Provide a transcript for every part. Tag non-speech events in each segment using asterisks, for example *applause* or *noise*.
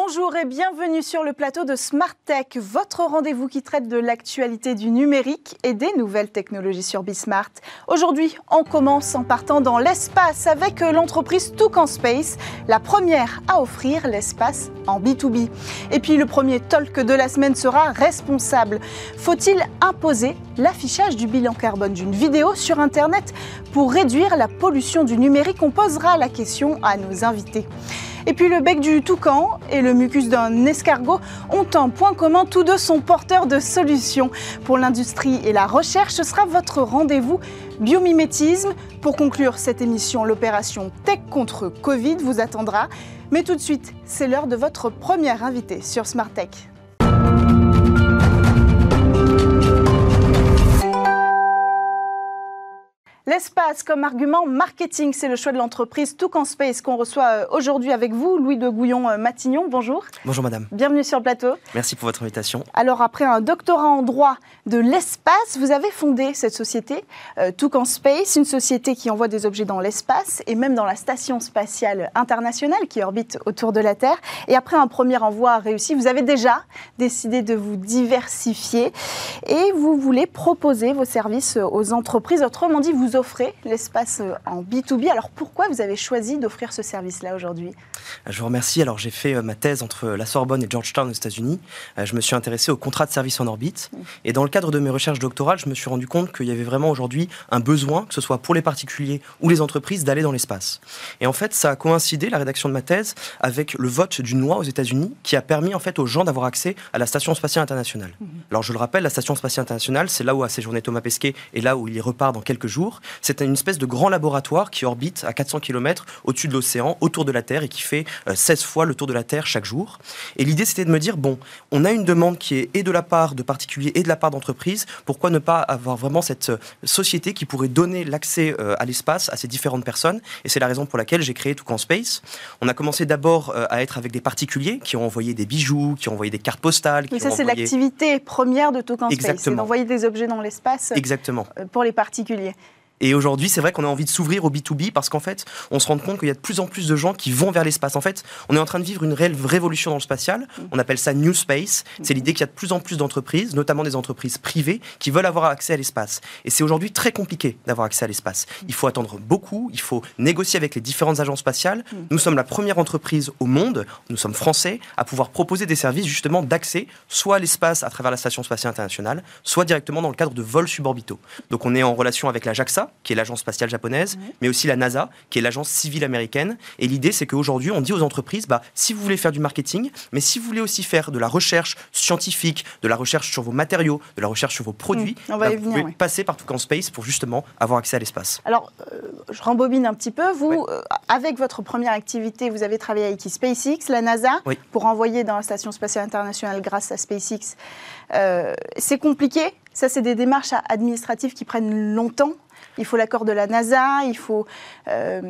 Bonjour et bienvenue sur le plateau de Smart Tech, votre rendez-vous qui traite de l'actualité du numérique et des nouvelles technologies sur Bismart. Aujourd'hui, on commence en partant dans l'espace avec l'entreprise Toucan Space, la première à offrir l'espace en B2B. Et puis le premier talk de la semaine sera responsable. Faut-il imposer l'affichage du bilan carbone d'une vidéo sur Internet pour réduire la pollution du numérique? On posera la question à nos invités. Et puis le bec du toucan et le mucus d'un escargot ont un point commun, tous deux sont porteurs de solutions. Pour l'industrie et la recherche, ce sera votre rendez-vous biomimétisme. Pour conclure cette émission, l'opération Tech contre Covid vous attendra. Mais tout de suite, c'est l'heure de votre première invité sur Smart Tech. L'espace comme argument marketing, c'est le choix de l'entreprise Toucan Space qu'on reçoit euh, aujourd'hui avec vous, Louis de Gouillon-Matignon. Euh, bonjour. Bonjour madame. Bienvenue sur le plateau. Merci pour votre invitation. Alors après un doctorat en droit de l'espace, vous avez fondé cette société, euh, Toucan Space, une société qui envoie des objets dans l'espace et même dans la station spatiale internationale qui orbite autour de la Terre. Et après un premier envoi réussi, vous avez déjà décidé de vous diversifier et vous voulez proposer vos services aux entreprises. Autrement dit, vous offrez l'espace euh, en B2B. Alors pourquoi vous avez choisi d'offrir ce service-là aujourd'hui? Je vous remercie. Alors j'ai fait euh, ma thèse entre la Sorbonne et Georgetown aux États-Unis. Euh, je me suis intéressé au contrat de service en orbite. Mmh. Et dans le cadre de mes recherches doctorales, je me suis rendu compte qu'il y avait vraiment aujourd'hui un besoin, que ce soit pour les particuliers ou les entreprises, d'aller dans l'espace. Et en fait, ça a coïncidé, la rédaction de ma thèse, avec le vote d'une loi aux États-Unis qui a permis en fait aux gens d'avoir accès à la Station spatiale internationale. Mmh. Alors je le rappelle, la Station spatiale internationale, c'est là où a séjourné Thomas Pesquet et là où il y repart dans quelques jours. C'est une espèce de grand laboratoire qui orbite à 400 km au-dessus de l'océan, autour de la Terre, et qui fait 16 euh, fois le tour de la Terre chaque jour. Et l'idée, c'était de me dire, bon, on a une demande qui est et de la part de particuliers et de la part d'entreprises, pourquoi ne pas avoir vraiment cette euh, société qui pourrait donner l'accès euh, à l'espace à ces différentes personnes? Et c'est la raison pour laquelle j'ai créé Toucan Space. On a commencé d'abord à être avec des particuliers qui ont envoyé des bijoux, qui ont envoyé des cartes postales. Mais ça, c'est l'activité première de Toucan Space, c'est d'envoyer des objets dans l'espace Exactement. pour les particuliers. Et aujourd'hui, c'est vrai qu'on a envie de s'ouvrir au B2B parce qu'en fait, on se rend compte qu'il y a de plus en plus de gens qui vont vers l'espace. En fait, on est en train de vivre une réelle révolution dans le spatial. Mm. On appelle ça New Space. C'est l'idée qu'il y a de plus en plus d'entreprises, notamment des entreprises privées, qui veulent avoir accès à l'espace. Et c'est aujourd'hui très compliqué d'avoir accès à l'espace. Il faut attendre beaucoup, il faut négocier avec les différentes agences spatiales. Mm. Nous sommes la première entreprise au monde, nous sommes français, à pouvoir proposer des services justement d'accès soit à l'espace à travers la Station spatiale internationale, soit directement dans le cadre de vols suborbitaux. Donc on est en relation avec la JAXA, qui est l'agence spatiale japonaise, mais aussi la NASA, qui est l'agence civile américaine. Et l'idée, c'est qu'aujourd'hui, on dit aux entreprises, bah, si vous voulez faire du marketing, mais si vous voulez aussi faire de la recherche scientifique, de la recherche sur vos matériaux, de la recherche sur vos produits, mmh, bah, vous pouvez passer par en Space pour justement avoir accès à l'espace. Alors, euh, je rembobine un petit peu. Vous, euh, avec votre première activité, vous avez travaillé avec SpaceX, la NASA, pour envoyer dans la Station spatiale internationale grâce à SpaceX. Euh, c'est compliqué. Ça, c'est des démarches administratives qui prennent longtemps il faut l'accord de la NASA, il, faut, euh,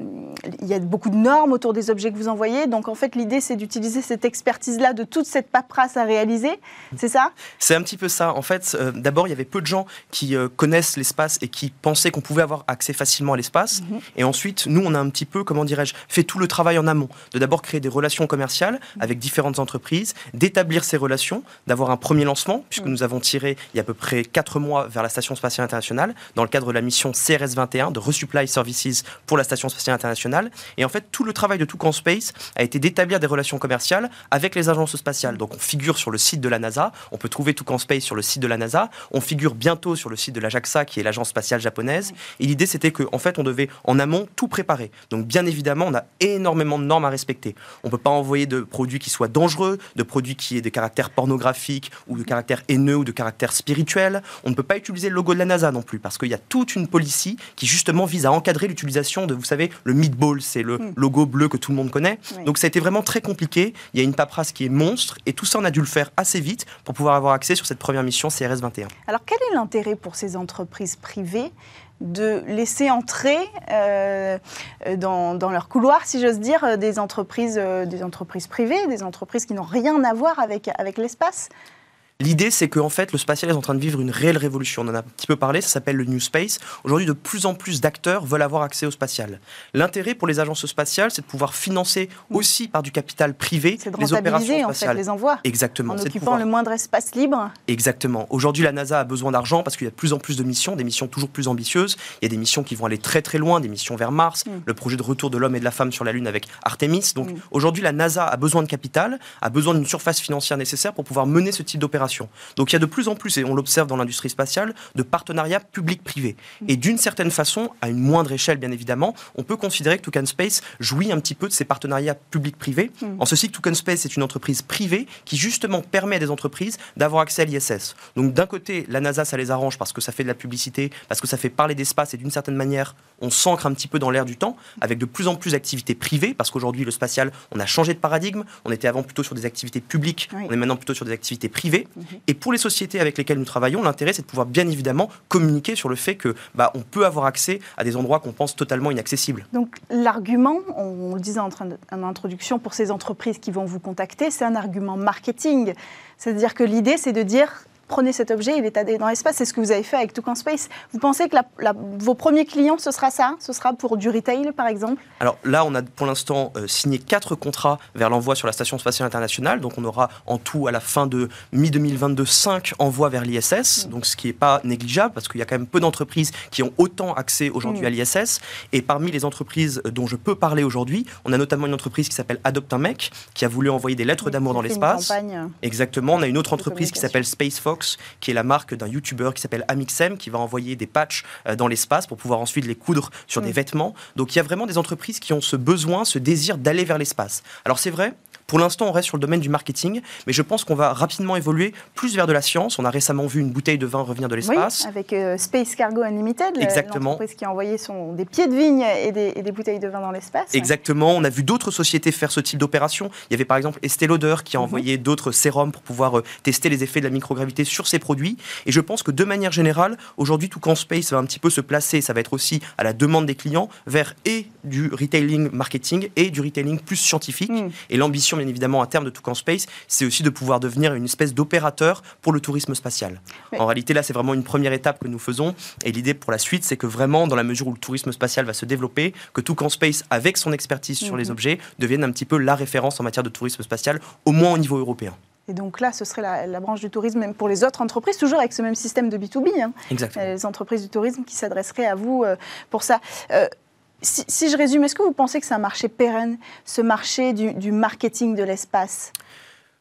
il y a beaucoup de normes autour des objets que vous envoyez. Donc en fait, l'idée, c'est d'utiliser cette expertise-là, de toute cette paperasse à réaliser. C'est ça? C'est un petit peu ça. En fait, euh, d'abord, il y avait peu de gens qui euh, connaissent l'espace et qui pensaient qu'on pouvait avoir accès facilement à l'espace. Mhm. Et ensuite, nous, on a un petit peu, comment dirais-je, fait tout le travail en amont. De d'abord créer des relations commerciales mhm. avec différentes entreprises, d'établir ces relations, d'avoir un premier lancement, puisque mhm. nous avons tiré il y a à peu près 4 mois vers la Station spatiale internationale, dans le cadre de la mission CRS-21 de Resupply Services pour la Station spatiale internationale. Et en fait, tout le travail de Toucan Space a été d'établir des relations commerciales avec les agences spatiales. Donc, on figure sur le site de la NASA. On peut trouver Toucan Space sur le site de la NASA. On figure bientôt sur le site de la JAXA, qui est l'agence spatiale japonaise. Et l'idée, c'était qu'en en fait, on devait en amont tout préparer. Donc, bien évidemment, on a énormément de normes à respecter. On ne peut pas envoyer de produits qui soient dangereux, de produits qui aient des caractères pornographiques ou de caractères haineux ou de caractères spirituels. On ne peut pas utiliser le logo de la NASA non plus, parce qu'il y a toute une qui justement vise à encadrer l'utilisation de, vous savez, le meatball, c'est le hmm. logo bleu que tout le monde connaît. Donc ça a été vraiment très compliqué. Il y a une paperasse qui est monstre et tout ça, on a dû le faire assez vite pour pouvoir avoir accès sur cette première mission CRS 21. Alors quel est l'intérêt pour ces entreprises privées de laisser entrer euh, dans, leur couloir, si j'ose dire, des entreprises, euh, des entreprises privées, des entreprises qui n'ont rien à voir avec, avec l'espace? L'idée, c'est qu'en fait, le spatial est en train de vivre une réelle révolution. On en a un petit peu parlé, ça s'appelle le New Space. Aujourd'hui, de plus en plus d'acteurs veulent avoir accès au spatial. L'intérêt pour les agences spatiales, c'est de pouvoir financer aussi par du capital privé les opérations spatiales. En fait, les envois. Exactement. En occupant le moindre espace libre. Exactement. Aujourd'hui, la NASA a besoin d'argent parce qu'il y a de plus en plus de missions, des missions toujours plus ambitieuses. Il y a des missions qui vont aller très très loin, des missions vers Mars, mm. le projet de retour de l'homme et de la femme sur la Lune avec Artemis. Donc mm. aujourd'hui, la NASA a besoin de capital, a besoin d'une surface financière nécessaire pour pouvoir mener ce type d'opération. Donc il y a de plus en plus, et on l'observe dans l'industrie spatiale, de partenariats public-privé. Et d'une certaine façon, à une moindre échelle bien évidemment, on peut considérer que Toucan Space jouit un petit peu de ces partenariats public-privé, hmm. en ceci que Toucan Space est une entreprise privée qui justement permet à des entreprises d'avoir accès à l'ISS. Donc d'un côté, la NASA, ça les arrange parce que ça fait de la publicité, parce que ça fait parler d'espace et d'une certaine manière, on s'ancre un petit peu dans l'air du temps, avec de plus en plus d'activités privées, parce qu'aujourd'hui, le spatial, on a changé de paradigme, on était avant plutôt sur des activités publiques, on est maintenant plutôt sur des activités privées. Mhm. Et pour les sociétés avec lesquelles nous travaillons, l'intérêt, c'est de pouvoir bien évidemment communiquer sur le fait que bah, on peut avoir accès à des endroits qu'on pense totalement inaccessibles. Donc l'argument, on, le disait en, train en introduction, pour ces entreprises qui vont vous contacter, c'est un argument marketing. C'est-à-dire que l'idée, c'est de dire prenez cet objet, il est dans l'espace. C'est ce que vous avez fait avec Toucan Space. Vous pensez que vos premiers clients, ce sera ça? Ce sera pour du retail, par exemple? Alors là, on a pour l'instant euh, signé quatre contrats vers l'envoi sur la Station spatiale internationale. Donc on aura en tout, à la fin de mi-2022, cinq envois vers l'ISS. Mm. Donc ce qui n'est pas négligeable, parce qu'il y a quand même peu d'entreprises qui ont autant accès aujourd'hui mm. à l'ISS. Et parmi les entreprises dont je peux parler aujourd'hui, on a notamment une entreprise qui s'appelle Adopt un mec, qui a voulu envoyer des lettres d'amour dans l'espace. Exactement. On a une autre entreprise qui s'appelle Space Fox qui est la marque d'un YouTuber qui s'appelle Amixem, qui va envoyer des patchs euh, dans l'espace pour pouvoir ensuite les coudre sur des mm. vêtements. Donc il y a vraiment des entreprises qui ont ce besoin, ce désir d'aller vers l'espace. Alors c'est vrai, pour l'instant, on reste sur le domaine du marketing, mais je pense qu'on va rapidement évoluer plus vers de la science. On a récemment vu une bouteille de vin revenir de l'espace. Oui, avec euh, Space Cargo Unlimited, l'entreprise qui a envoyé son, des pieds de vigne et des, bouteilles de vin dans l'espace. Exactement. On a vu d'autres sociétés faire ce type d'opération. Il y avait par exemple Estée Lauder qui a mhm. envoyé d'autres sérums pour pouvoir euh, tester les effets de la microgravité sur ses produits. Et je pense que de manière générale, aujourd'hui, Toucan Space va un petit peu se placer, ça va être aussi à la demande des clients, vers et du retailing marketing et du retailing plus scientifique. Mhm. Et l'ambition, bien évidemment, à terme de Toucan Space, c'est aussi de pouvoir devenir une espèce d'opérateur pour le tourisme spatial. En réalité, là, c'est vraiment une première étape que nous faisons. Et l'idée pour la suite, c'est que vraiment, dans la mesure où le tourisme spatial va se développer, que Toucan Space, avec son expertise sur les mhm. objets, devienne un petit peu la référence en matière de tourisme spatial, au moins au niveau européen. Et donc là, ce serait la, branche du tourisme même pour les autres entreprises, toujours avec ce même système de B2B. Hein. Exactement. Les entreprises du tourisme qui s'adresseraient à vous euh, pour ça. Euh, si, je résume, est-ce que vous pensez que c'est un marché pérenne, ce marché du, marketing de l'espace?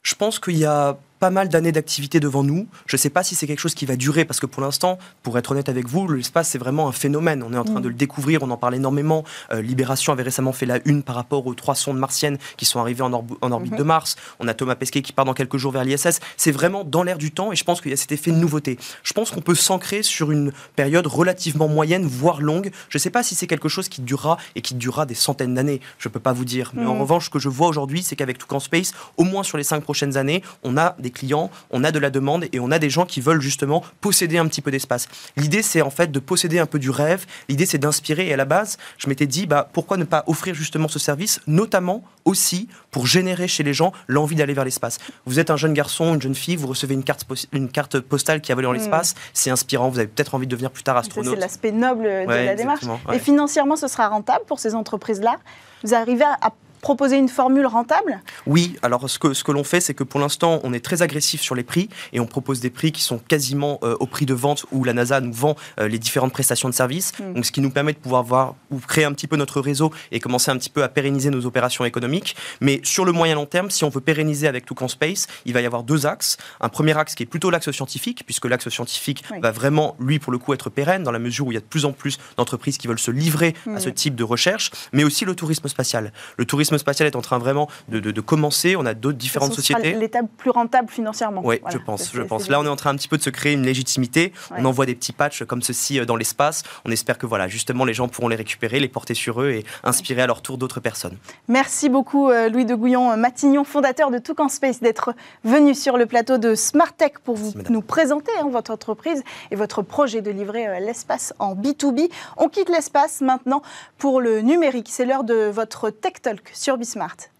Je pense qu'il y a pas mal d'années d'activité devant nous. Je ne sais pas si c'est quelque chose qui va durer, parce que pour l'instant, pour être honnête avec vous, l'espace, c'est vraiment un phénomène. On est en train mm. de le découvrir, on en parle énormément. Euh, Libération avait récemment fait la une par rapport aux trois sondes martiennes qui sont arrivées en, orbite mm-hmm. de Mars. On a Thomas Pesquet qui part dans quelques jours vers l'ISS. C'est vraiment dans l'air du temps, et je pense qu'il y a cet effet de nouveauté. Je pense qu'on peut s'ancrer sur une période relativement moyenne, voire longue. Je ne sais pas si c'est quelque chose qui durera et qui durera des centaines d'années. Je ne peux pas vous dire. Mais en mm. revanche, ce que je vois aujourd'hui, c'est qu'avec Toucan Space, au moins sur les cinq prochaines années, on a des clients, on a de la demande et on a des gens qui veulent justement posséder un petit peu d'espace. L'idée, c'est en fait de posséder un peu du rêve. L'idée, c'est d'inspirer. Et à la base, je m'étais dit, bah, pourquoi ne pas offrir justement ce service, notamment aussi pour générer chez les gens l'envie d'aller vers l'espace. Vous êtes un jeune garçon, une jeune fille, vous recevez une carte, une carte postale qui a volé dans l'espace, c'est inspirant, vous avez peut-être envie de devenir plus tard astronaute. C'est l'aspect noble de la démarche. Et financièrement, ce sera rentable pour ces entreprises-là Vous arrivez à proposer une formule rentable? Oui, alors ce que, ce que l'on fait, c'est que pour l'instant, on est très agressif sur les prix et on propose des prix qui sont quasiment euh, au prix de vente où la NASA nous vend euh, les différentes prestations de services. Hmm. Donc, ce qui nous permet de pouvoir voir ou créer un petit peu notre réseau et commencer un petit peu à pérenniser nos opérations économiques. Mais sur le moyen long terme, si on veut pérenniser avec Toucan Space, il va y avoir deux axes. Un premier axe qui est plutôt l'axe scientifique, puisque l'axe scientifique va vraiment, lui, pour le coup, être pérenne dans la mesure où il y a de plus en plus d'entreprises qui veulent se livrer à hmm. ce type de recherche, mais aussi le tourisme spatial. Le tourisme tourisme spatial est en train vraiment de, commencer. On a d'autres différentes sociétés. L'étape plus rentable financièrement. Oui, je pense. Je pense. Là, on est en train un petit peu de se créer une légitimité. On envoie des petits patchs comme ceci euh, dans l'espace. On espère que voilà, justement, les gens pourront les récupérer, les porter sur eux et inspirer à leur tour d'autres personnes. Merci beaucoup, euh, Louis de Gouillon, euh, Matignon, fondateur de Toucan Space, d'être venu sur le plateau de Smart Tech pour vous, nous présenter hein, votre entreprise et votre projet de livrer l'espace en B2B. On quitte l'espace maintenant pour le numérique. C'est l'heure de votre Tech Talk sur Bismart.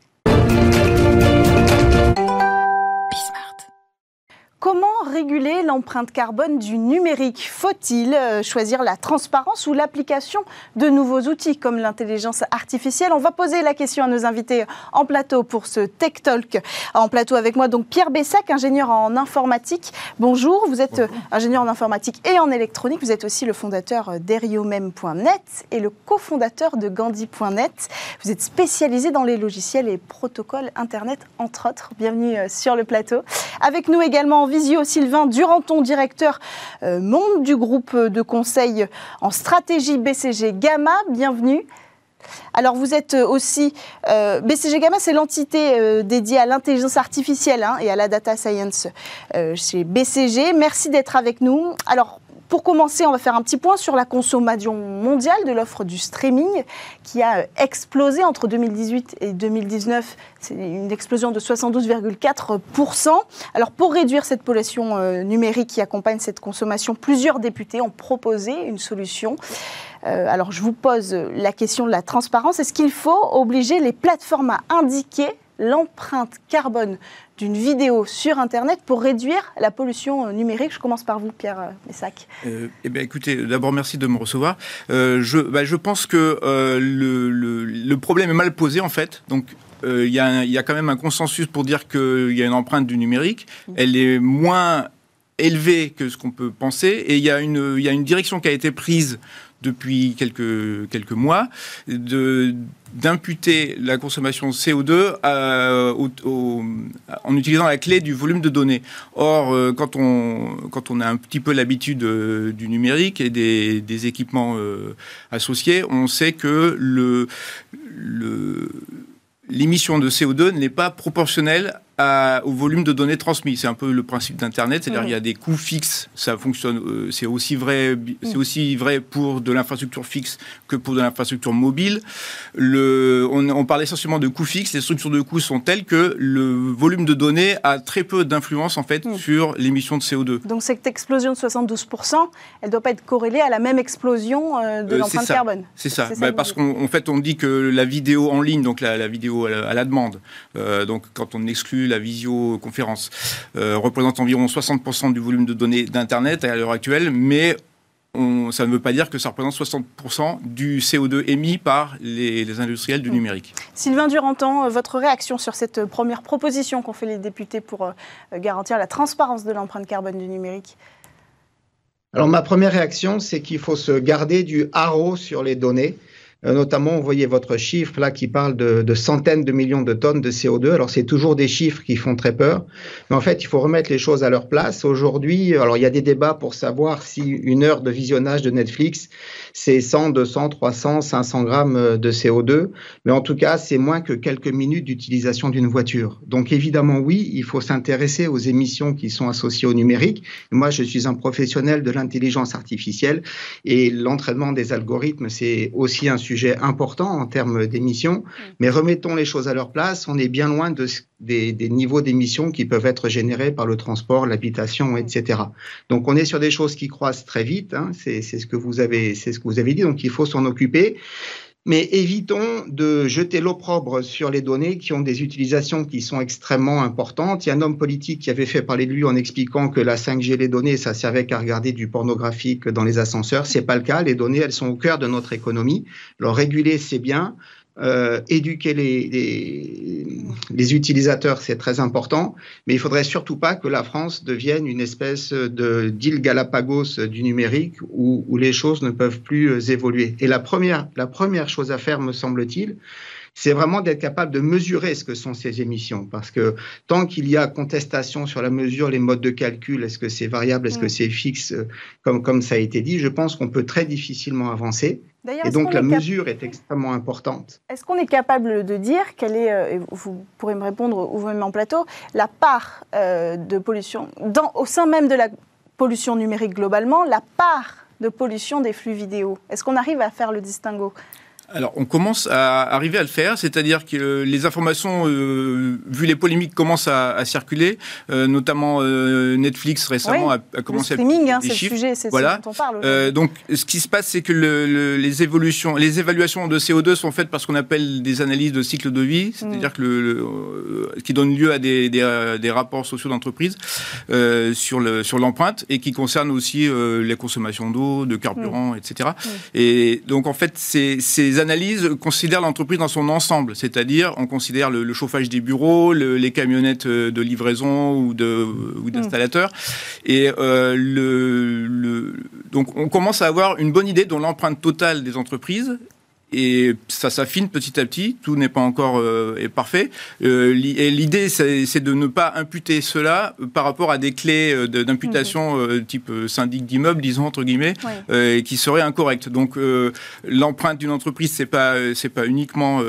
Comment réguler l'empreinte carbone du numérique Faut-il euh, choisir la transparence ou l'application de nouveaux outils comme l'intelligence artificielle On va poser la question à nos invités en plateau pour ce Tech Talk. En plateau avec moi, donc Pierre Bessac, ingénieur en informatique. Bonjour, vous êtes euh, ingénieur en informatique et en électronique. Vous êtes aussi le fondateur euh, d'Eriomem.net et le cofondateur de Gandhi.net. Vous êtes spécialisé dans les logiciels et protocoles Internet, entre autres. Bienvenue sur le plateau. Avec nous également visio Sylvain Duranton, directeur euh, monde du groupe de conseil en stratégie BCG Gamma. Bienvenue. Alors vous êtes aussi euh, BCG Gamma, c'est l'entité euh, dédiée à l'intelligence artificielle hein, et à la data science chez BCG. Merci d'être avec nous. Alors pour commencer, on va faire un petit point sur la consommation mondiale de l'offre du streaming qui a explosé entre 2018 et 2019. C'est une explosion de 72,4%. Alors pour réduire cette pollution euh, numérique qui accompagne cette consommation, plusieurs députés ont proposé une solution. Euh, alors je vous pose la question de la transparence. Est-ce qu'il faut obliger les plateformes à indiquer l'empreinte carbone d'une vidéo sur Internet pour réduire la pollution euh, numérique. Je commence par vous, Pierre euh, Messac. Euh, eh bien, écoutez, d'abord, merci de me recevoir. je, bah, je pense que le, le, problème est mal posé, en fait. Donc, il y, a, y, a quand même un consensus pour dire qu'il y a une empreinte du numérique. Mmh. Elle est moins élevée que ce qu'on peut penser. Et il y, a une, direction qui a été prise depuis quelques, mois d'imputer la consommation de CO2 en utilisant la clé du volume de données. Or, euh, quand, on, a un petit peu l'habitude euh, du numérique et des, équipements euh, associés, on sait que l'émission de CO2 n'est pas proportionnelle au volume de données transmis. C'est un peu le principe d'Internet, c'est-à-dire qu'il y a des coûts fixes, ça fonctionne, euh, c'est aussi vrai, c'est aussi vrai pour de l'infrastructure fixe que pour de l'infrastructure mobile. Le, on, parle essentiellement de coûts fixes. Les structures de coûts sont telles que le volume de données a très peu d'influence en fait sur l'émission de CO2. Donc cette explosion de 72%, elle ne doit pas être corrélée à la même explosion euh, de euh, l'empreinte carbone. C'est ça, bah, parce qu'en fait on dit que la vidéo en ligne, donc la, vidéo à la, demande, donc quand on exclut la visioconférence, euh, représente environ 60% du volume de données d'Internet à l'heure actuelle, mais ça ne veut pas dire que ça représente 60% du CO2 émis par les, industriels du mm. numérique. Sylvain Duranton, euh, votre réaction sur cette première proposition qu'ont fait les députés pour euh, garantir la transparence de l'empreinte carbone du numérique? Alors ma première réaction, c'est qu'il faut se garder du haro sur les données. Euh, notamment, vous voyez votre chiffre là qui parle de, centaines de millions de tonnes de CO2. Alors, c'est toujours des chiffres qui font très peur. Mais en fait, il faut remettre les choses à leur place. Aujourd'hui, alors il y a des débats pour savoir si une heure de visionnage de Netflix, c'est 100, 200, 300, 500 grammes de CO2. Mais en tout cas, c'est moins que quelques minutes d'utilisation d'une voiture. Donc, évidemment, oui, il faut s'intéresser aux émissions qui sont associées au numérique. Moi, je suis un professionnel de l'intelligence artificielle et l'entraînement des algorithmes, c'est aussi un sujet important en termes d'émissions, mm. mais remettons les choses à leur place. On est bien loin de, des, niveaux d'émissions qui peuvent être générés par le transport, l'habitation, etc. Donc on est sur des choses qui croissent très vite. Hein. c'est ce que vous avez, c'est ce que vous avez dit. Donc il faut s'en occuper. Mais évitons de jeter l'opprobre sur les données qui ont des utilisations qui sont extrêmement importantes. Il y a un homme politique qui avait fait parler de lui en expliquant que la 5G, les données, ça servait qu'à regarder du pornographique dans les ascenseurs. C'est pas le cas. Les données, elles sont au cœur de notre économie. Alors réguler, c'est bien. Euh, éduquer les, les, utilisateurs, c'est très important, mais il faudrait surtout pas que la France devienne une espèce de d'île Galapagos du numérique où, où, les choses ne peuvent plus euh, évoluer. Et la première, la première chose à faire, me semble-t-il, c'est vraiment d'être capable de mesurer ce que sont ces émissions. Parce que tant qu'il y a contestation sur la mesure, les modes de calcul, est-ce que c'est variable, est-ce que mm. c'est fixe, euh, comme, comme ça a été dit, je pense qu'on peut très difficilement avancer. Et donc la mesure est extrêmement importante. Est-ce qu'on est capable de dire quelle est, euh, et vous pourrez me répondre ou vous-même en plateau, la part euh, de pollution, dans, au sein même de la pollution numérique globalement, la part de pollution des flux vidéo? Est-ce qu'on arrive à faire le distinguo? Alors, on commence à arriver à le faire, c'est-à-dire que les informations, euh, vu les polémiques, commencent à, circuler, euh, notamment euh, Netflix récemment a, commencé le streaming, hein, c'est le sujet, c'est voilà. ce dont on parle. donc, ce qui se passe, c'est que les évolutions, les évaluations de CO2 sont faites par ce qu'on appelle des analyses de cycle de vie, c'est-à-dire mm. que le, qui donnent lieu à des, des, rapports sociaux d'entreprise sur le sur l'empreinte et qui concernent aussi les consommations d'eau, de carburant, mm. etc. Mm. Et donc, en fait, ces analyses considèrent l'entreprise dans son ensemble, c'est-à-dire on considère le, chauffage des bureaux, les camionnettes euh, de livraison ou mm. d'installateurs. Et euh, le, donc on commence à avoir une bonne idée de l'empreinte totale des entreprises et ça s'affine petit à petit. Tout n'est pas encore euh, parfait. Euh, et l'idée, c'est de ne pas imputer cela par rapport à des clés euh, d'imputation mhm. type syndic d'immeuble, disons entre guillemets, qui seraient incorrectes. Donc l'empreinte d'une entreprise, c'est pas c'est pas uniquement,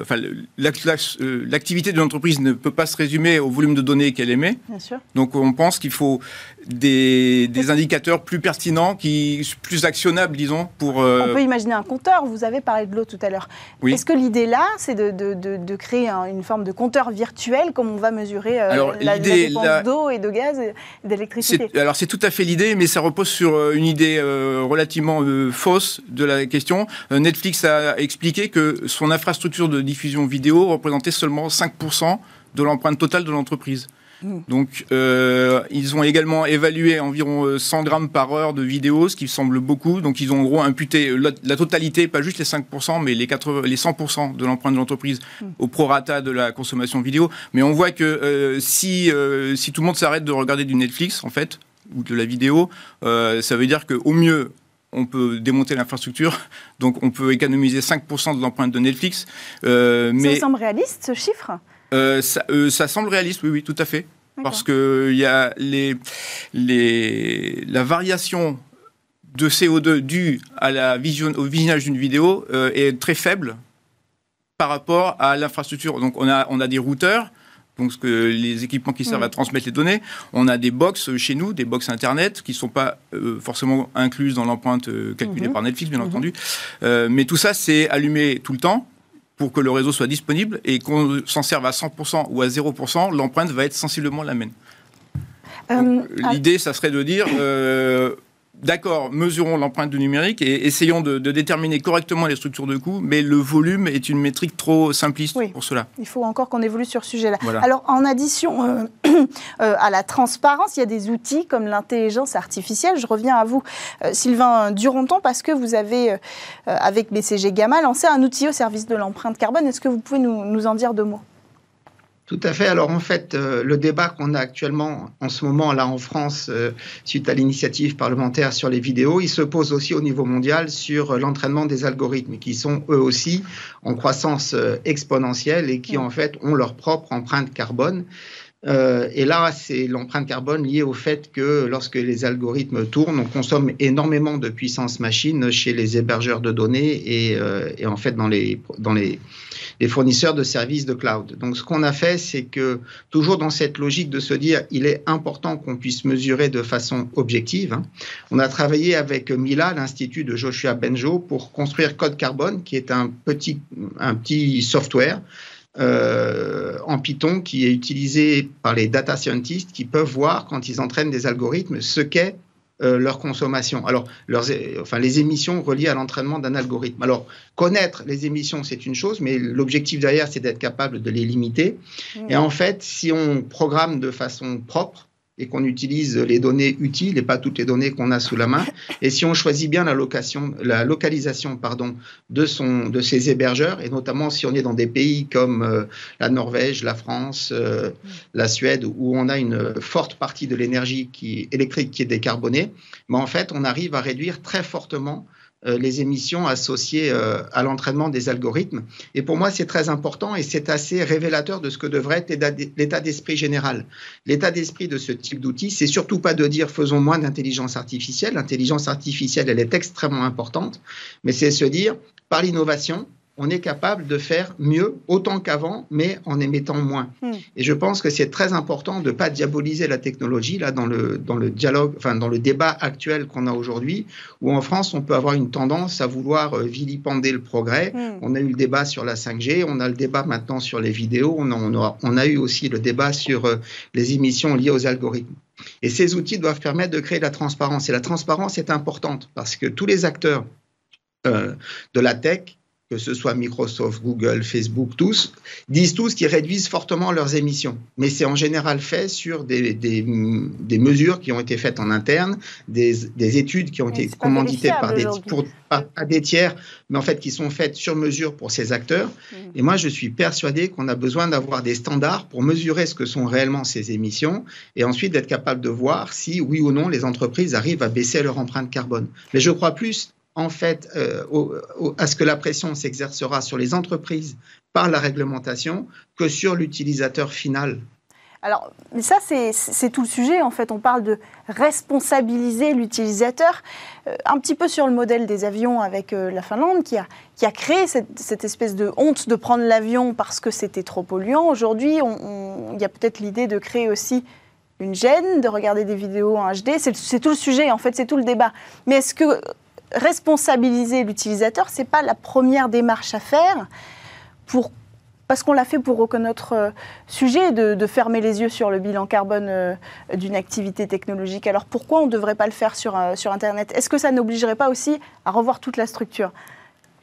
enfin l'activité d'une entreprise ne peut pas se résumer au volume de données qu'elle émet. Bien sûr. Donc on pense qu'il faut des, des, indicateurs plus pertinents, qui plus actionnables, disons, pour. On peut imaginer un compteur. Vous avez parlé de l'eau tout à l'heure. Est-ce que l'idée là, c'est de, de, créer une forme de compteur virtuel comme on va mesurer euh, la, dépense d'eau et de gaz et d'électricité? Alors c'est tout à fait l'idée, mais ça repose sur euh, une idée euh, relativement fausse de la question. Netflix a expliqué que son infrastructure de diffusion vidéo représentait seulement 5% de l'empreinte totale de l'entreprise. Donc, euh, ils ont également évalué environ 100 euh, grammes par heure de vidéo, ce qui semble beaucoup. Donc, ils ont en gros imputé la, totalité, pas juste les 5%, mais les, 80, les 100% de l'empreinte de l'entreprise mm. au prorata de la consommation vidéo. Mais on voit que euh, si, si tout le monde s'arrête de regarder du Netflix, en fait, ou de la vidéo, ça veut dire qu'au mieux, on peut démonter l'infrastructure, donc on peut économiser 5% de l'empreinte de Netflix. mais... Ça semble réaliste, ce chiffre? Euh, euh, ça, semble réaliste, oui, oui, tout à fait. Parce que il y a les, les, la variation de CO2 due à la vision, au visionnage d'une vidéo euh, est très faible par rapport à l'infrastructure. Donc on a, on a des routeurs, donc ce que les équipements qui servent à transmettre les données. On a des box chez nous, des box Internet, qui ne sont pas forcément incluses dans l'empreinte calculée mhm. par Netflix, bien mhm. entendu. mais tout ça, c'est allumé tout le temps pour que le réseau soit disponible et qu'on s'en serve à 100% ou à 0%, l'empreinte va être sensiblement la même. Euh, l'idée, ça serait de dire, euh, d'accord, mesurons l'empreinte du numérique et essayons de, déterminer correctement les structures de coûts, mais le volume est une métrique trop simpliste pour cela. Il faut encore qu'on évolue sur ce sujet-là. Alors, en addition euh, *coughs* euh, à la transparence, il y a des outils comme l'intelligence artificielle. Je reviens à vous, euh, Sylvain Duronton, parce que vous avez, avec BCG Gamma, lancé un outil au service de l'empreinte carbone. Est-ce que vous pouvez nous en dire deux mots? Tout à fait. Alors en fait, euh, le débat qu'on a actuellement en ce moment là en France, euh, suite à l'initiative parlementaire sur les vidéos, il se pose aussi au niveau mondial sur l'entraînement des algorithmes qui sont eux aussi en croissance euh, exponentielle et qui en fait ont leur propre empreinte carbone. Et là, c'est l'empreinte carbone liée au fait que lorsque les algorithmes tournent, on consomme énormément de puissance machine chez les hébergeurs de données et, et en fait dans les, dans les les fournisseurs de services de cloud. Donc ce qu'on a fait, c'est que toujours dans cette logique de se dire il est important qu'on puisse mesurer de façon objective, hein, on a travaillé avec Mila, l'Institut de Joshua Benjo, pour construire Code Carbone, qui est un petit, un petit software euh, en Python qui est utilisé par les data scientists qui peuvent voir quand ils entraînent des algorithmes ce qu'est euh, leur consommation. Alors, leurs, enfin, les émissions reliées à l'entraînement d'un algorithme. Alors, connaître les émissions, c'est une chose, mais l'objectif derrière, c'est d'être capable de les limiter. Mmh. Et en fait, si on programme de façon propre, et qu'on utilise les données utiles et pas toutes les données qu'on a sous la main. Et si on choisit bien la, location, la localisation pardon, de, son, de ses hébergeurs, et notamment si on est dans des pays comme euh, la Norvège, la France, euh, la Suède, où on a une forte partie de l'énergie qui, électrique qui est décarbonée, mais en fait, on arrive à réduire très fortement les émissions associées euh, à l'entraînement des algorithmes. Et pour moi, c'est très important et c'est assez révélateur de ce que devrait être l'état d'esprit général. L'état d'esprit de ce type d'outil, c'est surtout pas de dire faisons moins d'intelligence artificielle. L'intelligence artificielle, elle est extrêmement importante, mais c'est se dire par l'innovation, on est capable de faire mieux, autant qu'avant, mais en émettant moins. Hmm. Et je pense que c'est très important de ne pas diaboliser la technologie là dans le, dans le dialogue, enfin dans le débat actuel qu'on a aujourd'hui, où en France on peut avoir une tendance à vouloir euh, vilipender le progrès. Hmm. On a eu le débat sur la 5G, on a le débat maintenant sur les vidéos, on a, on a, on a eu aussi le débat sur euh, les émissions liées aux algorithmes. Et ces outils doivent permettre de créer de la transparence. Et la transparence est importante parce que tous les acteurs euh, de la tech que ce soit Microsoft, Google, Facebook, tous, disent tous qu'ils réduisent fortement leurs émissions. Mais c'est en général fait sur des, des, des, mesures qui ont été faites en interne, des, des études qui ont Mais été commanditées par des, pour, par, des tiers, mais en fait qui sont faites sur mesure pour ces acteurs. Mm. Et moi, je suis persuadé qu'on a besoin d'avoir des standards pour mesurer ce que sont réellement ces émissions et ensuite d'être capable de voir si, oui ou non, les entreprises arrivent à baisser leur empreinte carbone. Mais je crois plus en fait, euh, à ce que la pression s'exercera sur les entreprises par la réglementation que sur l'utilisateur final. Alors, mais ça, c'est tout le sujet. En fait, on parle de responsabiliser l'utilisateur, euh, un petit peu sur le modèle des avions avec euh, la Finlande, qui a, créé cette, cette, espèce de honte de prendre l'avion parce que c'était trop polluant. Aujourd'hui, il y a peut-être l'idée de créer aussi une gêne, de regarder des vidéos en HD. C'est tout le sujet, en fait, c'est tout le débat. Mais est-ce que responsabiliser l'utilisateur, c'est pas la première démarche à faire pour parce qu'on l'a fait pour notre sujet de, de, fermer les yeux sur le bilan carbone euh, d'une activité technologique. Alors pourquoi on ne devrait pas le faire sur, euh, sur Internet? Est-ce que ça n'obligerait pas aussi à revoir toute la structure?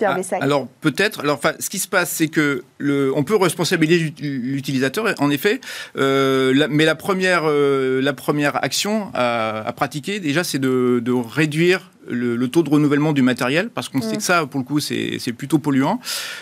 Ah, alors peut-être. Alors, ce qui se passe, c'est que le, on peut responsabiliser l'utilisateur, en effet. Euh, la, mais la première, euh, la première action à, à pratiquer, déjà, c'est de, de réduire le, le, taux de renouvellement du matériel, parce qu'on mmh. sait que ça, pour le coup, c'est plutôt polluant.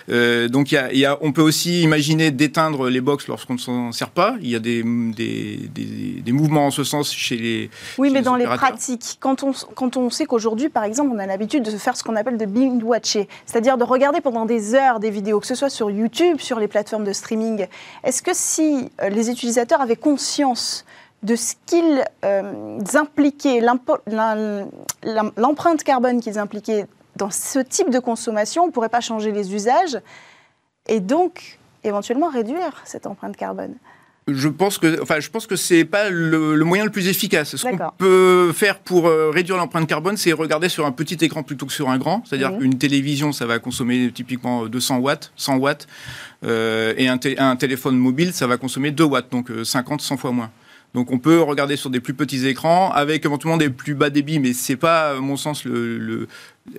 Euh, donc, y a, y a, on peut aussi imaginer d'éteindre les box lorsqu'on ne s'en sert pas. Il y a des, des, des, des, mouvements en ce sens chez les. Oui, chez mais les dans les pratiques, quand on, quand on sait qu'aujourd'hui, par exemple, on a l'habitude de faire ce qu'on appelle de binge-watcher, c'est-à-dire de regarder pendant des heures des vidéos, que ce soit sur YouTube, sur les plateformes de streaming, est-ce que si euh, les utilisateurs avaient conscience de ce qu'ils euh, impliquaient, l'empreinte carbone qu'ils impliquaient dans ce type de consommation, on ne pourrait pas changer les usages et donc éventuellement réduire cette empreinte carbone. Je pense que, enfin, je pense que c'est pas le, le, moyen le plus efficace. Ce qu'on peut faire pour euh, réduire l'empreinte carbone, c'est regarder sur un petit écran plutôt que sur un grand. C'est-à-dire Mhm. une télévision, ça va consommer typiquement 200 watts, 100 watts, euh, et un, un, téléphone mobile, ça va consommer 2 watts, donc euh, 50, 100 fois moins. Donc on peut regarder sur des plus petits écrans avec éventuellement des plus bas débits, mais c'est pas, à mon sens, le, le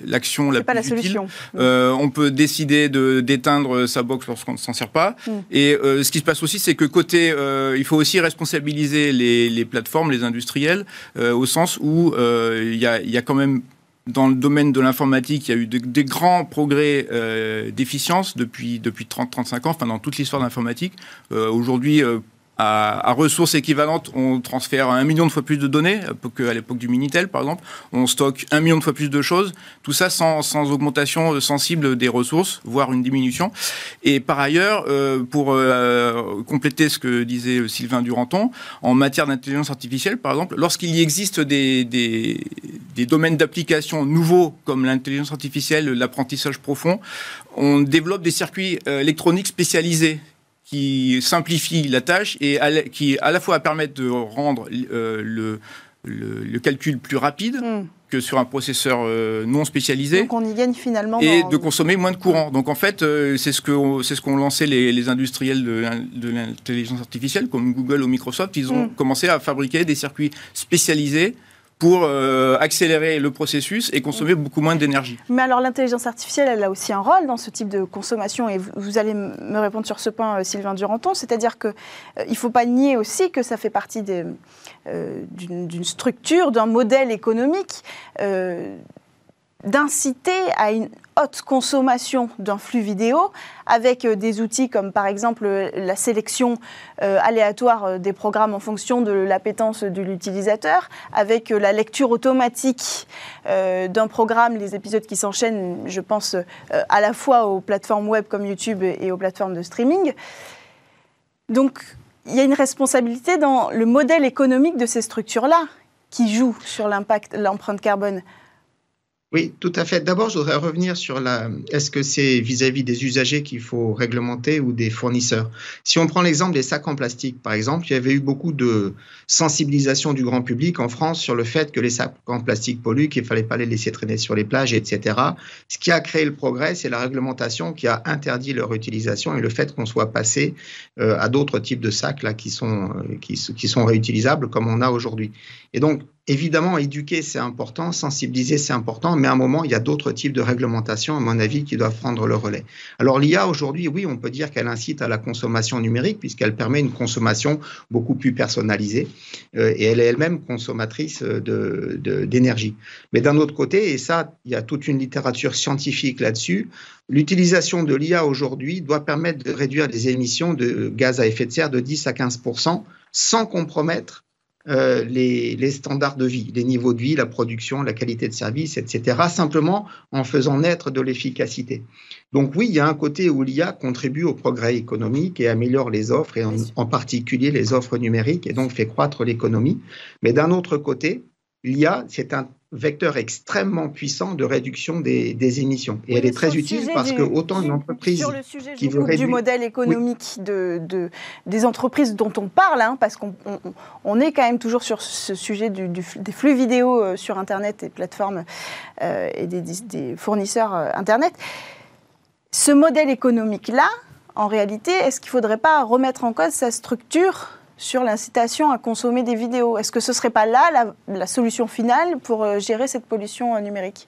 l'action la pas plus la utile. solution. Euh, on peut décider de d'éteindre sa box lorsqu'on ne s'en sert pas. Mm. Et euh, ce qui se passe aussi, c'est que côté, euh, il faut aussi responsabiliser les, les plateformes, les industriels, au sens où il y a, y a quand même dans le domaine de l'informatique, il y a eu des de, de grands progrès euh, d'efficience depuis, depuis 30-35 ans, enfin dans toute l'histoire de l'informatique. Euh, Aujourd'hui, euh, à, ressources équivalentes, on transfère un million de fois plus de données qu'à l'époque du Minitel, par exemple. On stocke un million de fois plus de choses. Tout ça sans, augmentation sensible des ressources, voire une diminution. Et par ailleurs, euh, pour euh, compléter ce que disait Sylvain Duranton, en matière d'intelligence artificielle, par exemple, lorsqu'il y existe des domaines d'application nouveaux comme l'intelligence artificielle, l'apprentissage profond, on développe des circuits euh, électroniques spécialisés qui simplifie la tâche et à la, qui à la fois permettent de rendre euh, le, le, le, calcul plus rapide Mm. que sur un processeur euh, non spécialisé. Donc on y gagne finalement. Et dans- de consommer moins de courant. Donc en fait, euh, c'est ce c'est ce qu'ont lancé les, les industriels de l'in- de l'intelligence artificielle, comme Google ou Microsoft. Ils ont Mm. commencé à fabriquer des circuits spécialisés pour euh, accélérer le processus et consommer beaucoup moins d'énergie. Mais alors l'intelligence artificielle, elle a aussi un rôle dans ce type de consommation et vous, vous allez me répondre sur ce point, euh, Sylvain Duranton, c'est-à-dire qu'il ne faut pas nier aussi que ça fait partie euh, d'une structure, d'un modèle économique euh, d'inciter à une haute consommation d'un flux vidéo avec euh, des outils comme par exemple euh, la sélection euh, aléatoire des programmes en fonction de l'appétence de l'utilisateur, avec la lecture automatique d'un programme, les épisodes qui s'enchaînent, je pense à la fois aux plateformes web comme YouTube et aux plateformes de streaming. Donc il y a une responsabilité dans le modèle économique de ces structures-là qui joue sur l'impact, l'empreinte carbone. Oui, tout à fait. D'abord, je voudrais revenir sur la. Est-ce que c'est vis-à-vis des usagers qu'il faut réglementer ou des fournisseurs? Si on prend l'exemple des sacs en plastique, par exemple, il y avait eu beaucoup de sensibilisation du grand public en France sur le fait que les sacs en plastique polluent, qu'il fallait pas les laisser traîner sur les plages, etc. Ce qui a créé le progrès, c'est la réglementation qui a interdit leur utilisation et le fait qu'on soit passé euh, à d'autres types de sacs là qui sont euh, qui, qui sont réutilisables comme on a aujourd'hui. Et donc Évidemment, éduquer, c'est important, sensibiliser, c'est important, mais à un moment, il y a d'autres types de réglementations, à mon avis, qui doivent prendre le relais. Alors l'IA, aujourd'hui, oui, on peut dire qu'elle incite à la consommation numérique, puisqu'elle permet une consommation beaucoup plus personnalisée, euh, et elle est elle-même consommatrice d'énergie. De, mais d'un autre côté, et ça, il y a toute une littérature scientifique là-dessus, l'utilisation de l'IA aujourd'hui doit permettre de réduire les émissions de gaz à effet de serre de 10 à 15% sans compromettre euh, les, les, standards de vie, les niveaux de vie, la production, la qualité de service, etc., simplement en faisant naître de l'efficacité. Donc oui, il y a un côté où l'IA contribue au progrès économique et améliore les offres, et en particulier les offres numériques, et donc fait croître l'économie. Mais d'un autre côté, l'IA, c'est un vecteur extrêmement puissant de réduction des, émissions. Et elle est très utile parce que autant une entreprise sur le sujet qui veut du modèle économique de, des entreprises dont on parle, hein, parce qu'on on, est quand même toujours sur ce sujet des flux vidéo euh, sur Internet et plateformes euh, et des, des fournisseurs euh, Internet. Ce modèle économique-là, en réalité, est-ce qu'il ne faudrait pas remettre en cause sa structure sur l'incitation à consommer des vidéos. Est-ce que ce ne serait pas là la, solution finale pour euh, gérer cette pollution euh, numérique?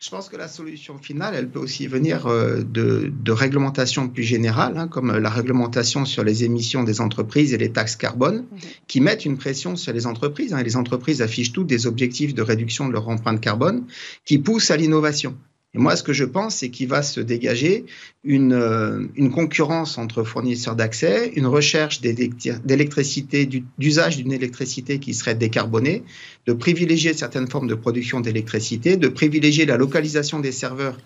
Je pense que la solution finale, elle peut aussi venir euh, de, de réglementations plus générales, hein, comme la réglementation sur les émissions des entreprises et les taxes carbone, mhm. qui mettent une pression sur les entreprises. Hein, et les entreprises affichent toutes des objectifs de réduction de leur empreinte carbone, qui poussent à l'innovation. Et moi, ce que je pense, c'est qu'il va se dégager une, euh, une concurrence entre fournisseurs d'accès, une recherche d'électricité, d'usage d'une électricité qui serait décarbonée, de privilégier certaines formes de production d'électricité, de privilégier la localisation des serveurs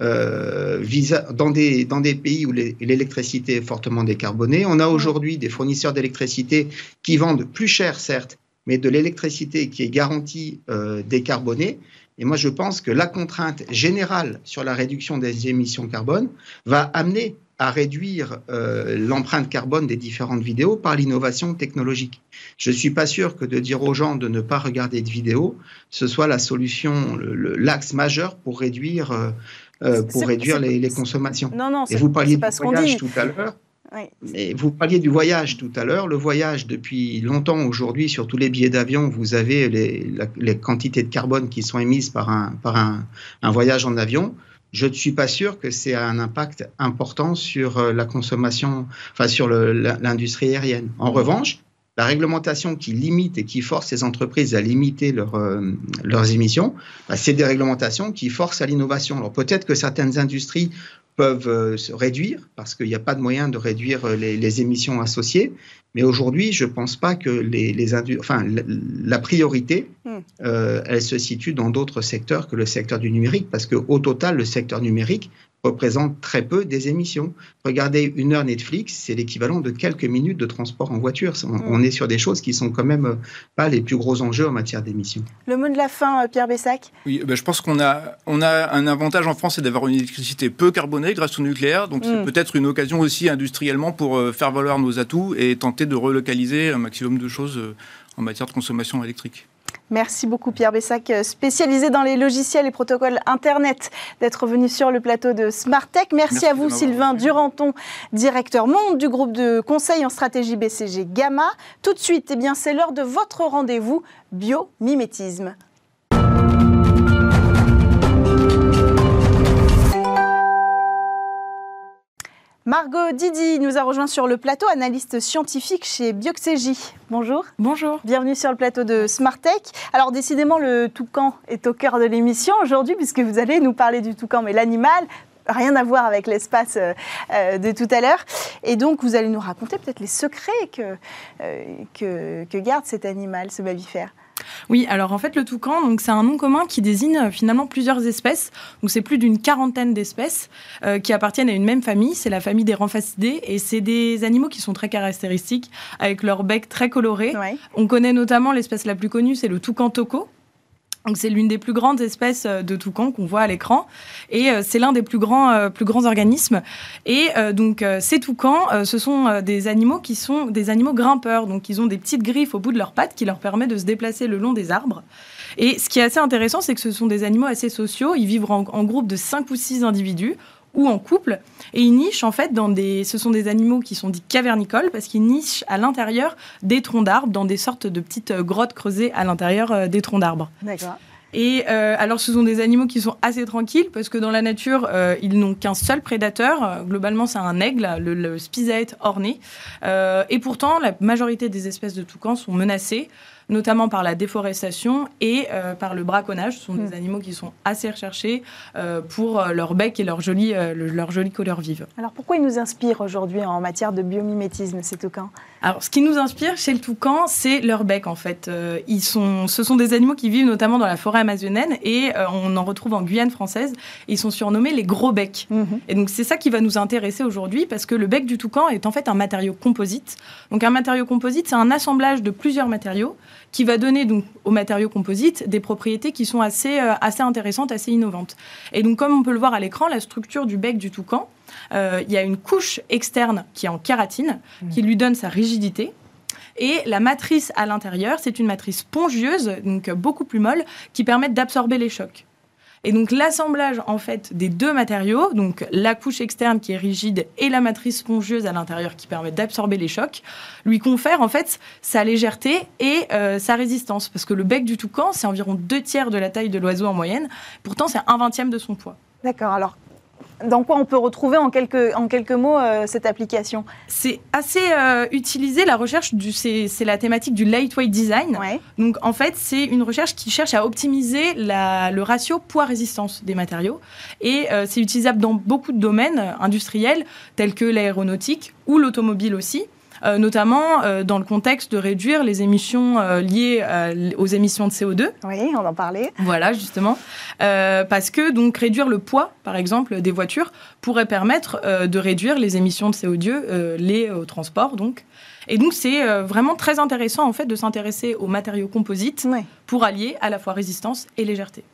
euh, dans, des, dans des pays où l'électricité est fortement décarbonée. On a aujourd'hui des fournisseurs d'électricité qui vendent plus cher, certes, mais de l'électricité qui est garantie euh, décarbonée. Et moi, je pense que la contrainte générale sur la réduction des émissions carbone va amener à réduire euh, l'empreinte carbone des différentes vidéos par l'innovation technologique. Je ne suis pas sûr que de dire aux gens de ne pas regarder de vidéos, ce soit la solution, l'axe majeur pour réduire, euh, euh pour réduire les, les, consommations. Non, non, Et vous parliez de voyage tout à l'heure. Mais vous parliez du voyage tout à l'heure. Le voyage, depuis longtemps aujourd'hui, sur tous les billets d'avion, vous avez les, les, quantités de carbone qui sont émises par un, voyage en avion. Je ne suis pas sûr que c'est un impact important sur euh, la consommation, enfin sur l'industrie aérienne. En revanche, la réglementation qui limite et qui force ces entreprises à limiter euh, leurs émissions, bah, c'est des réglementations qui forcent à l'innovation. Alors peut-être que certaines industries peuvent euh, se réduire parce qu'il n'y a pas de moyen de réduire euh, les, émissions associées. Mais aujourd'hui, je ne pense pas que les, les enfin, la, priorité, hmm. euh, elle se situe dans d'autres secteurs que le secteur du numérique, parce qu'au total, le secteur numérique représente très peu des émissions. Regardez une heure Netflix, c'est l'équivalent de quelques minutes de transport en voiture. On, mm. est sur des choses qui sont quand même euh, pas les plus gros enjeux en matière d'émissions. Le mot de la fin, euh, Pierre Bessac? Oui, ben je pense qu'on a, on a un avantage en France, c'est d'avoir une électricité peu carbonée grâce au nucléaire. Donc c'est mm. peut-être une occasion aussi industriellement pour euh, faire valoir nos atouts et tenter de relocaliser un maximum de choses en matière de consommation électrique. Merci beaucoup Pierre Bessac, spécialisé dans les logiciels et protocoles Internet, d'être venu sur le plateau de Smartech. Merci, Merci à vous Sylvain Duranton, directeur monde du groupe de conseil en stratégie BCG Gamma. Tout de suite, eh bien, c'est l'heure de votre rendez-vous biomimétisme. Margot Didi nous a rejoint sur le plateau, analyste scientifique chez Bioxégie. Bonjour. Bonjour. Bienvenue sur le plateau de Smartech. Alors décidément, le toucan est au cœur de l'émission aujourd'hui puisque vous allez nous parler du toucan, mais l'animal, rien à voir avec l'espace euh, euh, de tout à l'heure. Et donc, vous allez nous raconter peut-être les secrets que, euh, que, que garde cet animal, ce mammifère. Oui, alors en fait, le toucan, donc c'est un nom commun qui désigne euh, finalement plusieurs espèces. Donc c'est plus d'une quarantaine d'espèces euh, qui appartiennent à une même famille. C'est la famille des ramphacidés et c'est des animaux qui sont très caractéristiques avec leur bec très coloré. On connaît notamment l'espèce la plus connue, c'est le toucan toco. C'est l'une des plus grandes espèces de toucans qu'on voit à l'écran et c'est l'un des plus grands, plus grands organismes. Et donc ces toucans, ce sont des animaux qui sont des animaux grimpeurs. Donc ils ont des petites griffes au bout de leurs pattes qui leur permettent de se déplacer le long des arbres. Et ce qui est assez intéressant, c'est que ce sont des animaux assez sociaux. Ils vivent en, en groupe de 5 ou 6 individus ou en couple. Et ils nichent en fait dans des. Ce sont des animaux qui sont dits cavernicoles parce qu'ils nichent à l'intérieur des troncs d'arbres, dans des sortes de petites euh, grottes creusées à l'intérieur euh, des troncs d'arbres. D'accord. Et euh, alors, ce sont des animaux qui sont assez tranquilles parce que dans la nature, ils n'ont qu'un seul prédateur. globalement, c'est un aigle, le, le orné. et pourtant, la majorité des espèces de toucans sont menacées notamment par la déforestation et euh, par le braconnage. Ce sont des mm. animaux qui sont assez recherchés euh, pour euh, leur bec et leur jolie, leur jolie couleur vive. Alors pourquoi ils nous inspirent aujourd'hui en matière de biomimétisme, ces toucans? Alors ce qui nous inspire chez le toucan, c'est leur bec en fait. ils sont, ce sont des animaux qui vivent notamment dans la forêt amazonienne et on en retrouve en Guyane française. Ils sont surnommés les gros becs. Mm-hmm. Et donc c'est ça qui va nous intéresser aujourd'hui parce que le bec du toucan est en fait un matériau composite. Donc un matériau composite, c'est un assemblage de plusieurs matériaux qui va donner donc aux matériaux composites des propriétés qui sont assez, euh, assez intéressantes, assez innovantes. Et donc, comme on peut le voir à l'écran, la structure du bec du toucan, euh, il y a une couche externe qui est en kératine, mmh. qui lui donne sa rigidité. Et la matrice à l'intérieur, c'est une matrice spongieuse, donc beaucoup plus molle, qui permet d'absorber les chocs. Et donc l'assemblage en fait des deux matériaux, donc la couche externe qui est rigide et la matrice spongieuse à l'intérieur qui permet d'absorber les chocs, lui confère en fait sa légèreté et euh, sa résistance. Parce que le bec du toucan, c'est environ deux tiers de la taille de l'oiseau en moyenne. Pourtant, c'est un vingtième de son poids. D'accord. Alors, dans quoi on peut retrouver en quelques, en quelques mots euh, cette application C'est assez euh, utilisé, la recherche, c'est la thématique du lightweight design. Donc en fait, c'est une recherche qui cherche à optimiser la, le ratio poids-résistance des matériaux. Et euh, c'est utilisable dans beaucoup de domaines industriels, tels que l'aéronautique ou l'automobile aussi. Euh, notamment euh, dans le contexte de réduire les émissions euh, liées aux émissions de CO2. Oui, on en parlait. Voilà, justement. parce que donc réduire le poids, par exemple, des voitures pourrait permettre de réduire les émissions de CO2 liées au transport, donc. Et donc, c'est vraiment très intéressant, en fait, de s'intéresser aux matériaux composites pour allier à la fois résistance et légèreté.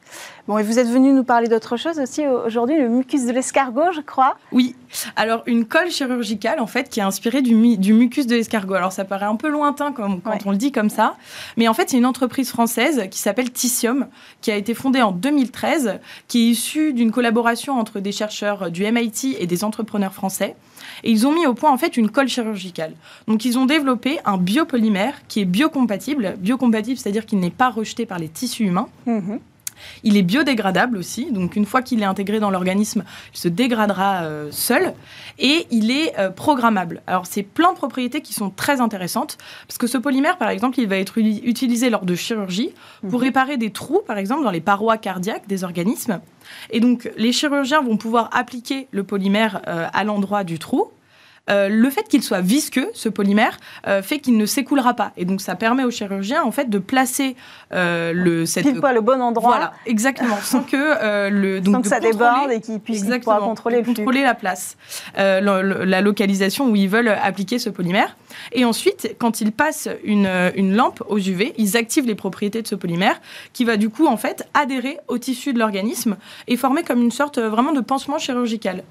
Bon, et vous êtes venu nous parler d'autre chose aussi aujourd'hui, le mucus de l'escargot, je crois. Oui. Alors, une colle chirurgicale, en fait, qui est inspirée du, du mucus de l'escargot. Alors, ça paraît un peu lointain quand on le dit comme ça. Mais en fait, c'est une entreprise française qui s'appelle Tissium, qui a été fondée en 2013, qui est issue d'une collaboration entre des chercheurs du MIT et des entrepreneurs français. Et ils ont mis au point en fait une colle chirurgicale. Donc ils ont développé un biopolymère qui est biocompatible. Biocompatible, c'est-à-dire qu'il n'est pas rejeté par les tissus humains. Mhm. Il est biodégradable aussi, donc une fois qu'il est intégré dans l'organisme, il se dégradera euh, seul. Et il est euh, programmable. Alors c'est plein de propriétés qui sont très intéressantes, parce que ce polymère, par exemple, il va être utilisé lors de chirurgie pour mhm. réparer des trous, par exemple, dans les parois cardiaques des organismes. Et donc, les chirurgiens vont pouvoir appliquer le polymère euh, à l'endroit du trou. Euh, le fait qu'il soit visqueux, ce polymère, euh, fait qu'il ne s'écoulera pas. Et donc, ça permet au chirurgien, en fait, de placer le... Cette... Pile pas le bon endroit. Voilà, exactement. *laughs* sans que le... Donc, sans que ça déborde et qu'il puisse contrôler, contrôler la place, la, localisation où ils veulent appliquer ce polymère. Et ensuite, quand ils passent une, une lampe aux UV, ils activent les propriétés de ce polymère qui va du coup, en fait, adhérer au tissu de l'organisme et former comme une sorte euh, vraiment de pansement chirurgical.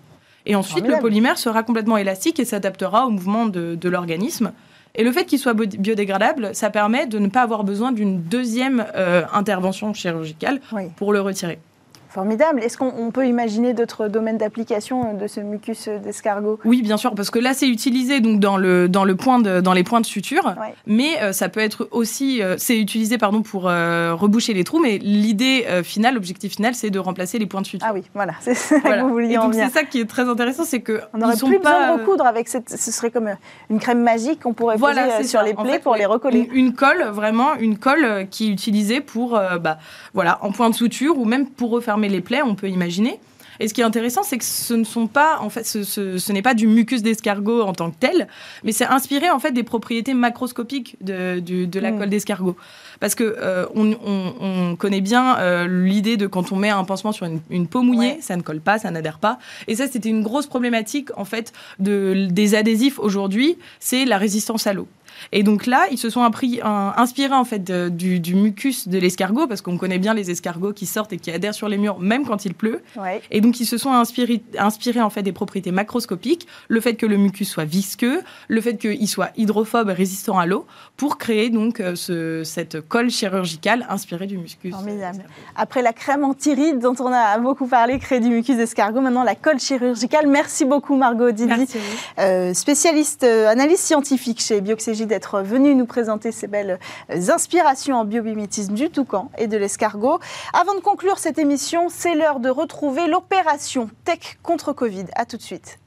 Et ensuite, le polymère sera complètement élastique et s'adaptera au mouvement de, l'organisme. Et le fait qu'il soit biodégradable, ça permet de ne pas avoir besoin d'une deuxième euh, intervention chirurgicale pour le retirer. Formidable. Est-ce qu'on peut imaginer d'autres domaines d'application de ce mucus d'escargot? Oui, bien sûr, parce que là, c'est utilisé donc dans le dans le point de, dans les points de suture, mais euh, ça peut être aussi euh, c'est utilisé pardon pour euh, reboucher les trous, mais l'idée finale, l'objectif final, c'est de remplacer les points de suture. Ah oui, voilà, c'est ça que vous vouliez donc c'est ça qui est très intéressant, c'est que on n'aurait plus besoin de recoudre avec cette, ce serait comme une crème magique qu'on pourrait voilà, poser sur les plaies pour les recoller. Une, colle, vraiment une colle qui est utilisée pour bah voilà en point de suture ou même pour refermer les plaies, on peut imaginer. Et ce qui est intéressant, c'est que ce ne sont pas, en fait, ce, n'est pas du mucus d'escargot en tant que tel, mais c'est inspiré en fait des propriétés macroscopiques de, la mm. colle d'escargot. Parce que euh, on, connaît bien euh, l'idée de quand on met un pansement sur une, peau mouillée, ça ne colle pas, ça n'adhère pas. Et ça, c'était une grosse problématique en fait de, des adhésifs aujourd'hui, c'est la résistance à l'eau. Et donc là, ils se sont inspirés en fait du, mucus de l'escargot, parce qu'on connaît bien les escargots qui sortent et qui adhèrent sur les murs, même quand il pleut. Et donc ils se sont inspirés, inspirés en fait des propriétés macroscopiques, le fait que le mucus soit visqueux, le fait qu'il soit hydrophobe et résistant à l'eau, pour créer donc euh, ce, cette colle chirurgicale inspirée du mucus. Formidable. Après la crème anti-rides dont on a beaucoup parlé, créée du mucus d'escargot, maintenant la colle chirurgicale. Merci beaucoup Margot Didi, euh, spécialiste euh, analyse scientifique chez Bioxégie, d'être venue nous présenter ces belles inspirations en biomimétisme du toucan et de l'escargot. Avant de conclure cette émission, c'est l'heure de retrouver l'opération Tech contre Covid. A tout de suite.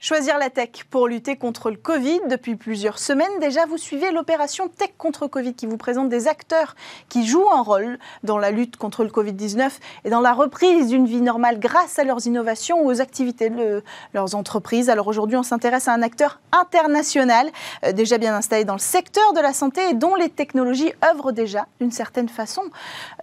Choisir la tech pour lutter contre le Covid. Depuis plusieurs semaines déjà, vous suivez l'opération Tech contre Covid qui vous présente des acteurs qui jouent un rôle dans la lutte contre le Covid-19 et dans la reprise d'une vie normale grâce à leurs innovations ou aux activités de leurs entreprises. Alors aujourd'hui, on s'intéresse à un acteur international euh, déjà bien installé dans le secteur de la santé et dont les technologies œuvrent déjà d'une certaine façon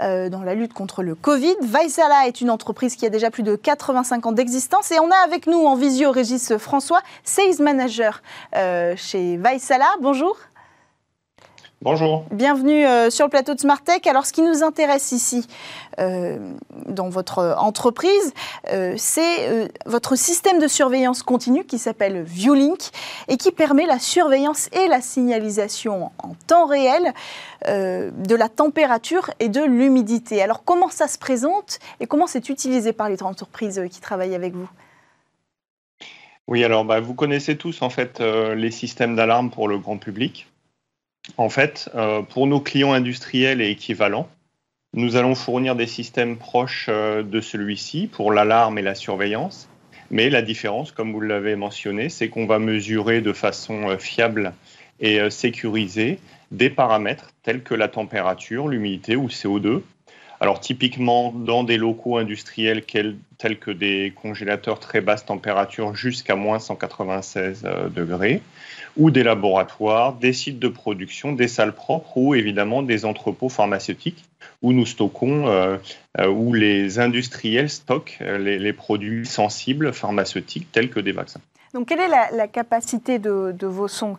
euh, dans la lutte contre le Covid. Vaisala est une entreprise qui a déjà plus de 85 ans d'existence et on a avec nous en visio Régis François, Sales Manager euh, chez Vaisala. Bonjour. Bonjour. Bienvenue euh, sur le plateau de Smartech. Alors, ce qui nous intéresse ici, euh, dans votre entreprise, c'est votre système de surveillance continue qui s'appelle ViewLink et qui permet la surveillance et la signalisation en temps réel de la température et de l'humidité. Alors, comment ça se présente et comment c'est utilisé par les entreprises qui travaillent avec vous? Oui, alors bah, vous connaissez tous en fait euh, les systèmes d'alarme pour le grand public. En fait, euh, pour nos clients industriels et équivalents, nous allons fournir des systèmes proches euh, de celui-ci pour l'alarme et la surveillance. Mais la différence, comme vous l'avez mentionné, c'est qu'on va mesurer de façon fiable et sécurisée des paramètres tels que la température, l'humidité ou CO2 alors typiquement dans des locaux industriels tels que des congélateurs très basse température jusqu'à moins 196 euh, degrés, ou des laboratoires, des sites de production, des salles propres ou évidemment des entrepôts pharmaceutiques où nous stockons, euh, euh, où les industriels stockent les, produits sensibles pharmaceutiques tels que des vaccins. Donc, quelle est la, capacité de, de, vos sons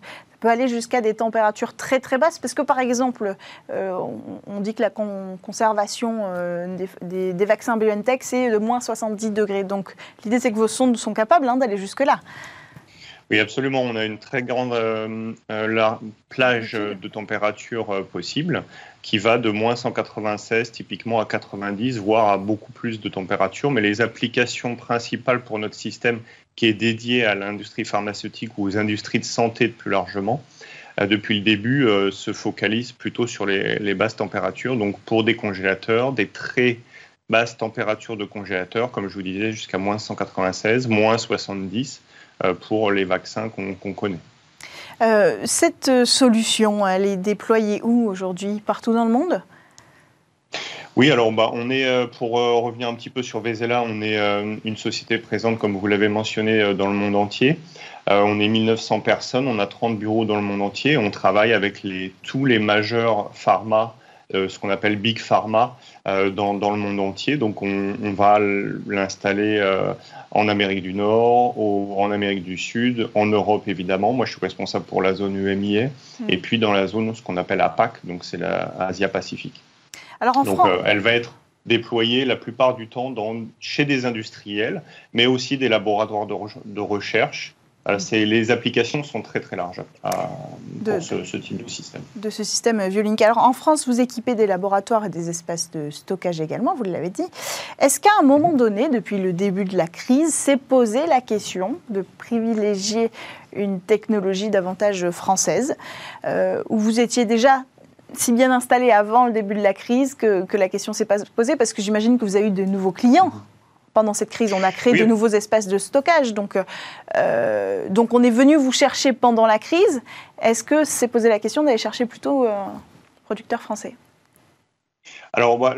aller jusqu'à des températures très très basses parce que par exemple, euh, on, dit que la conservation euh, des, vaccins BioNTech c'est de moins 70 degrés. Donc l'idée c'est que vos sondes sont capables hein, d'aller jusque là. Oui, absolument. On a une très grande euh, plage de température possible qui va de moins 196 typiquement à 90, voire à beaucoup plus de température. Mais les applications principales pour notre système qui est dédié à l'industrie pharmaceutique ou aux industries de santé plus largement, euh, depuis le début, euh, se focalise plutôt sur les, basses températures. Donc pour des congélateurs, des très basses températures de congélateurs, comme je vous disais, jusqu'à moins 196, moins 70 euh, pour les vaccins qu'on connaît. Cette solution, elle est déployée où aujourd'hui? Partout dans le monde? Oui, alors bah, on est, euh, pour euh, revenir un petit peu sur Vezela, on est euh, une société présente, comme vous l'avez mentionné, dans le monde entier. on est 1900 personnes, on a 30 bureaux dans le monde entier. On travaille avec tous les majeurs pharma, ce qu'on appelle Big Pharma, dans, dans, le monde entier. Donc on, on va l'installer en Amérique du Nord, en Amérique du Sud, en Europe évidemment. Moi, je suis responsable pour la zone UMIA. Hmm. Et puis dans la zone, ce qu'on appelle APAC, donc c'est l'Asia-Pacifique. Donc, euh, elle va être déployée la plupart du temps dans, chez des industriels, mais aussi des laboratoires de, recherche. Euh, les applications sont très très larges euh, pour ce, type de système. De ce système Violink. Alors en France, vous équipez des laboratoires et des espaces de stockage également, vous l'avez dit. Est-ce qu'à un moment donné, depuis le début de la crise, s'est posé la question de privilégier une technologie davantage française, où vous étiez déjà si bien installé avant le début de la crise que, la question s'est pas posée? Parce que j'imagine que vous avez eu de nouveaux clients. Pendant cette crise, on a créé de nouveaux espaces de stockage. Donc, euh, donc, on est venu vous chercher pendant la crise. Est-ce que c'est posé la question d'aller chercher plutôt euh, producteur français? Alors, bah,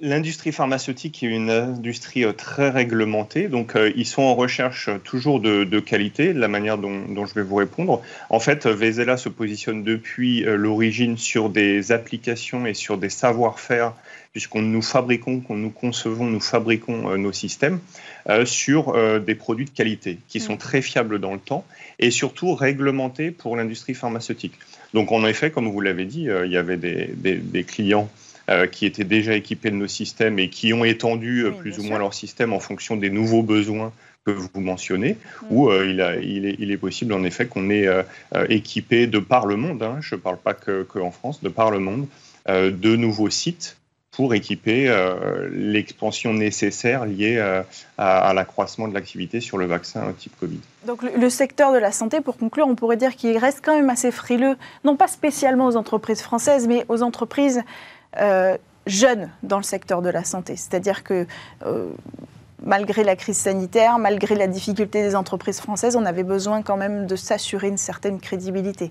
l'industrie pharmaceutique est une industrie euh, très réglementée, donc euh, ils sont en recherche toujours de, qualité, de la manière dont, je vais vous répondre. En fait, Vezela se positionne depuis euh, l'origine sur des applications et sur des savoir-faire, puisqu'on nous fabriquons, qu'on nous concevons, nous fabriquons nos systèmes sur des produits de qualité qui sont mm. très fiables dans le temps et surtout réglementés pour l'industrie pharmaceutique. Donc, en effet, comme vous l'avez dit, il y avait des clients euh, qui étaient déjà équipés de nos systèmes et qui ont étendu euh, plus ou moins leur système en fonction des nouveaux besoins que vous mentionnez, mm. ou euh, il, est, possible en effet qu'on ait équipé de par le monde, hein, je ne parle pas que, en France, de par le monde, de nouveaux sites pour équiper l'expansion nécessaire liée à, l'accroissement de l'activité sur le vaccin type Covid. Donc le, secteur de la santé, pour conclure, on pourrait dire qu'il reste quand même assez frileux, non pas spécialement aux entreprises françaises, mais aux entreprises euh, jeunes dans le secteur de la santé. C'est-à-dire que euh, malgré la crise sanitaire, malgré la difficulté des entreprises françaises, on avait besoin quand même de s'assurer une certaine crédibilité.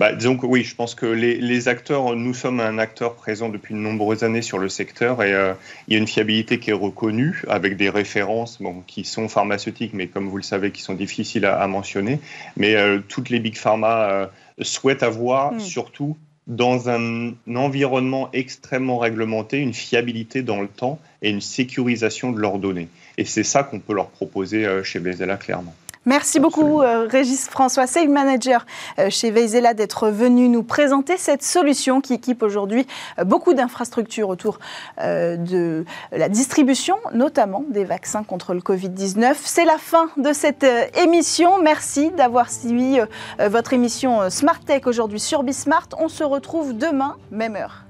Bah, disons que oui, je pense que les, acteurs, nous sommes un acteur présent depuis de nombreuses années sur le secteur et euh, il y a une fiabilité qui est reconnue avec des références bon, qui sont pharmaceutiques, mais comme vous le savez, qui sont difficiles à, mentionner. Mais toutes les big pharma souhaitent avoir hmm. surtout dans un environnement extrêmement réglementé, une fiabilité dans le temps et une sécurisation de leurs données. Et c'est ça qu'on peut leur proposer euh, chez Bezella clairement. Merci beaucoup, euh, Régis François, sales manager euh, chez Veizela, d'être venu nous présenter cette solution qui équipe aujourd'hui euh, beaucoup d'infrastructures autour de la distribution, notamment des vaccins contre le Covid-19. C'est la fin de cette émission. Merci d'avoir suivi votre émission Smart Tech aujourd'hui sur Bismart. On se retrouve demain, même heure.